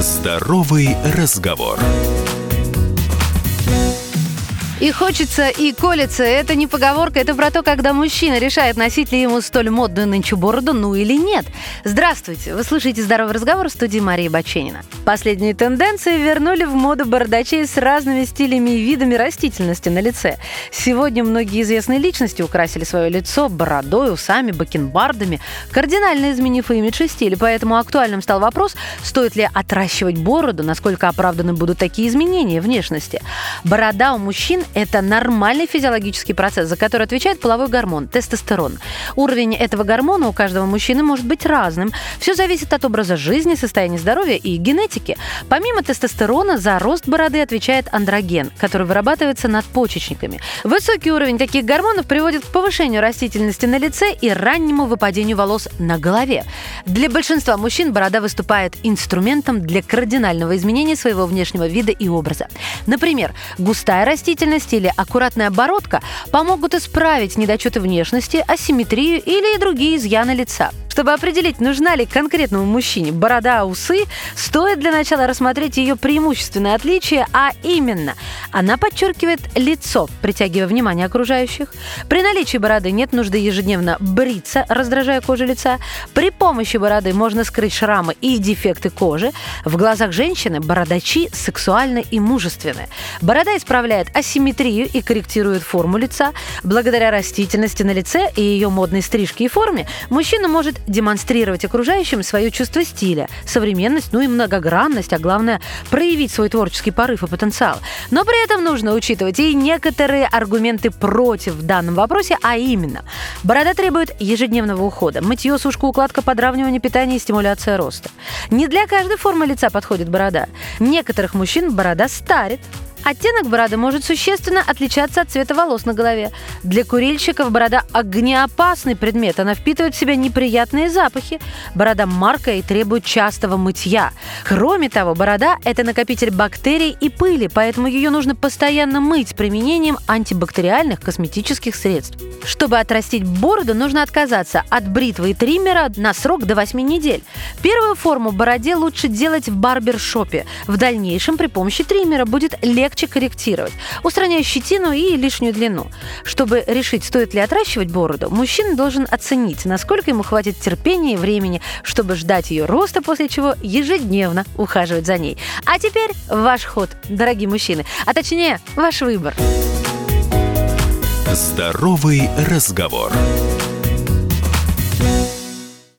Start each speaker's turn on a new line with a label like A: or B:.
A: Здоровый разговор.
B: И хочется, и колется. Это не поговорка, это про то, когда мужчина решает, носить ли ему столь модную нынче бороду, ну или нет. Здравствуйте, вы слушаете «Здоровый разговор» в студии Марии Баченина. Последние тенденции вернули в моду бородач с разными стилями и видами растительности на лице. Сегодня многие известные личности украсили свое лицо бородой, усами, бакенбардами, кардинально изменив имидж и стиль. Поэтому актуальным стал вопрос, стоит ли отращивать бороду, насколько оправданы будут такие изменения внешности. Борода у мужчин – это нормальный физиологический процесс, за который отвечает половой гормон – тестостерон. Уровень этого гормона у каждого мужчины может быть разным. Все зависит от образа жизни, состояния здоровья и генетики. Помимо тестостерона, за рост бороды отвечает андроген, который вырабатывается надпочечниками. Высокий уровень таких гормонов приводит к повышению растительности на лице и раннему выпадению волос на голове. Для большинства мужчин борода выступает инструментом для кардинального изменения своего внешнего вида и образа. Например, густая растительность или аккуратная бородка помогут исправить недочеты внешности, асимметрию или другие изъяны лица. Чтобы определить, нужна ли конкретному мужчине борода, усы, стоит для начала рассмотреть ее преимущественное отличие, а именно, она подчеркивает лицо, притягивая внимание окружающих. При наличии бороды нет нужды ежедневно бриться, раздражая кожу лица. При помощи бороды можно скрыть шрамы и дефекты кожи. В глазах женщины бородачи сексуальны и мужественны. Борода исправляет асимметрию и корректирует форму лица. Благодаря растительности на лице и ее модной стрижке и форме мужчина может демонстрировать окружающим свое чувство стиля, современность, ну и многогранность, а главное проявить свой творческий порыв и потенциал. Но при этом нужно учитывать и некоторые аргументы против в данном вопросе, а именно борода требует ежедневного ухода, мытье, сушка, укладка, подравнивание питания и стимуляция роста. Не для каждой формы лица подходит борода. Некоторых мужчин борода старит, Оттенок бороды может существенно отличаться от цвета волос на голове. Для курильщиков борода – огнеопасный предмет. Она впитывает в себя неприятные запахи. Борода маркая и требует частого мытья. Кроме того, борода – это накопитель бактерий и пыли, поэтому ее нужно постоянно мыть с применением антибактериальных косметических средств. Чтобы отрастить бороду, нужно отказаться от бритвы и триммера на срок до 8 недель. Первую форму бороде лучше делать в барбершопе. В дальнейшем при помощи триммера будет легче корректировать, устраняя щетину и лишнюю длину. Чтобы решить, стоит ли отращивать бороду, мужчина должен оценить, насколько ему хватит терпения и времени, чтобы ждать ее роста, после чего ежедневно ухаживать за ней. А теперь ваш ход, дорогие мужчины, а точнее ваш выбор.
A: Здоровый разговор.